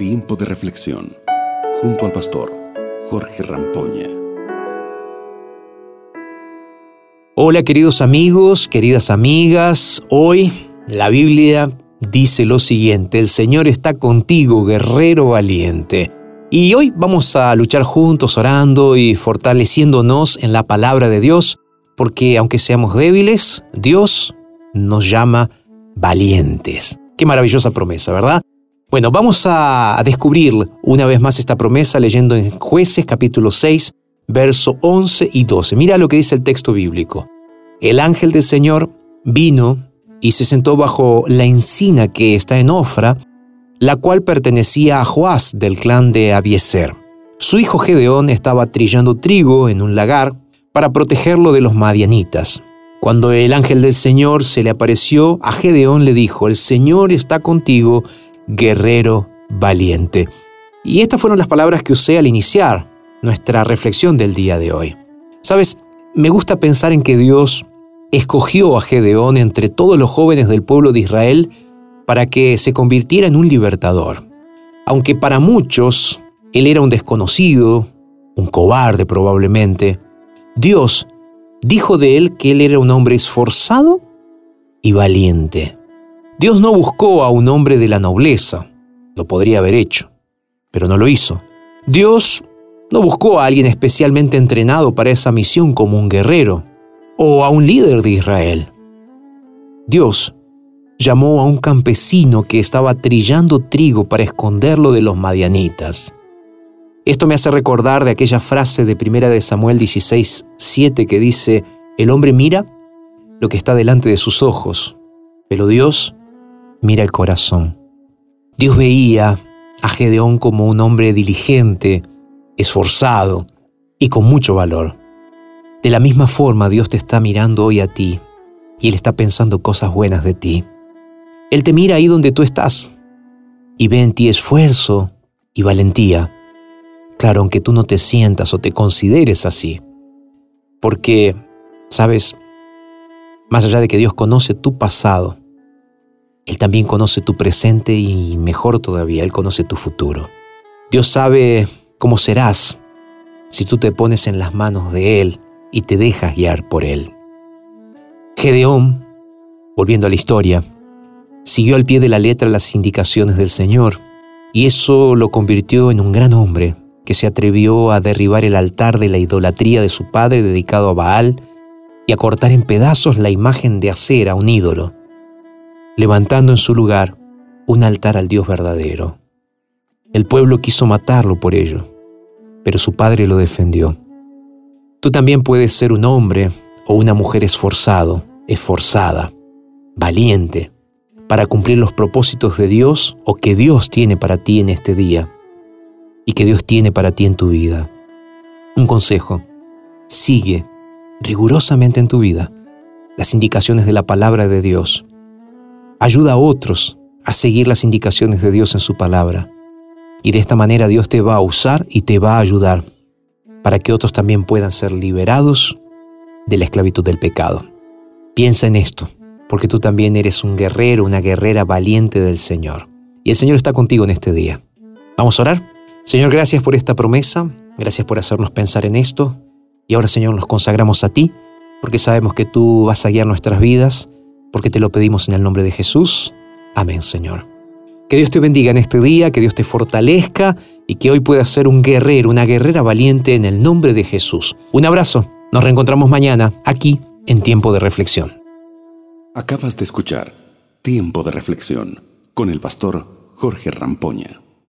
Tiempo de reflexión junto al pastor Jorge Rampoña. Hola queridos amigos, queridas amigas, hoy la Biblia dice lo siguiente, el Señor está contigo, guerrero valiente. Y hoy vamos a luchar juntos orando y fortaleciéndonos en la palabra de Dios, porque aunque seamos débiles, Dios nos llama valientes. Qué maravillosa promesa, ¿verdad? Bueno, vamos a descubrir una vez más esta promesa leyendo en jueces capítulo 6, verso 11 y 12. Mira lo que dice el texto bíblico. El ángel del Señor vino y se sentó bajo la encina que está en Ofra, la cual pertenecía a Joás del clan de Abieser. Su hijo Gedeón estaba trillando trigo en un lagar para protegerlo de los madianitas. Cuando el ángel del Señor se le apareció, a Gedeón le dijo, el Señor está contigo, guerrero valiente. Y estas fueron las palabras que usé al iniciar nuestra reflexión del día de hoy. Sabes, me gusta pensar en que Dios escogió a Gedeón entre todos los jóvenes del pueblo de Israel para que se convirtiera en un libertador. Aunque para muchos él era un desconocido, un cobarde probablemente, Dios dijo de él que él era un hombre esforzado y valiente. Dios no buscó a un hombre de la nobleza, lo podría haber hecho, pero no lo hizo. Dios no buscó a alguien especialmente entrenado para esa misión como un guerrero o a un líder de Israel. Dios llamó a un campesino que estaba trillando trigo para esconderlo de los madianitas. Esto me hace recordar de aquella frase de primera de Samuel 16, 7 que dice, el hombre mira lo que está delante de sus ojos, pero Dios mira el corazón. Dios veía a Gedeón como un hombre diligente, esforzado y con mucho valor. De la misma forma Dios te está mirando hoy a ti y Él está pensando cosas buenas de ti. Él te mira ahí donde tú estás y ve en ti esfuerzo y valentía Claro, aunque tú no te sientas o te consideres así. Porque, sabes, más allá de que Dios conoce tu pasado, Él también conoce tu presente y mejor todavía, Él conoce tu futuro. Dios sabe cómo serás si tú te pones en las manos de Él y te dejas guiar por Él. Gedeón, volviendo a la historia, siguió al pie de la letra las indicaciones del Señor y eso lo convirtió en un gran hombre que se atrevió a derribar el altar de la idolatría de su padre dedicado a Baal y a cortar en pedazos la imagen de acera, un ídolo, levantando en su lugar un altar al Dios verdadero. El pueblo quiso matarlo por ello, pero su padre lo defendió. Tú también puedes ser un hombre o una mujer esforzado, esforzada, valiente, para cumplir los propósitos de Dios o que Dios tiene para ti en este día y que Dios tiene para ti en tu vida. Un consejo, sigue rigurosamente en tu vida las indicaciones de la palabra de Dios. Ayuda a otros a seguir las indicaciones de Dios en su palabra. Y de esta manera Dios te va a usar y te va a ayudar para que otros también puedan ser liberados de la esclavitud del pecado. Piensa en esto, porque tú también eres un guerrero, una guerrera valiente del Señor. Y el Señor está contigo en este día. ¿Vamos a orar? Señor, gracias por esta promesa, gracias por hacernos pensar en esto. Y ahora, Señor, nos consagramos a ti, porque sabemos que tú vas a guiar nuestras vidas, porque te lo pedimos en el nombre de Jesús. Amén, Señor. Que Dios te bendiga en este día, que Dios te fortalezca y que hoy puedas ser un guerrero, una guerrera valiente en el nombre de Jesús. Un abrazo. Nos reencontramos mañana aquí en Tiempo de Reflexión. Acabas de escuchar Tiempo de Reflexión con el pastor Jorge Rampoña.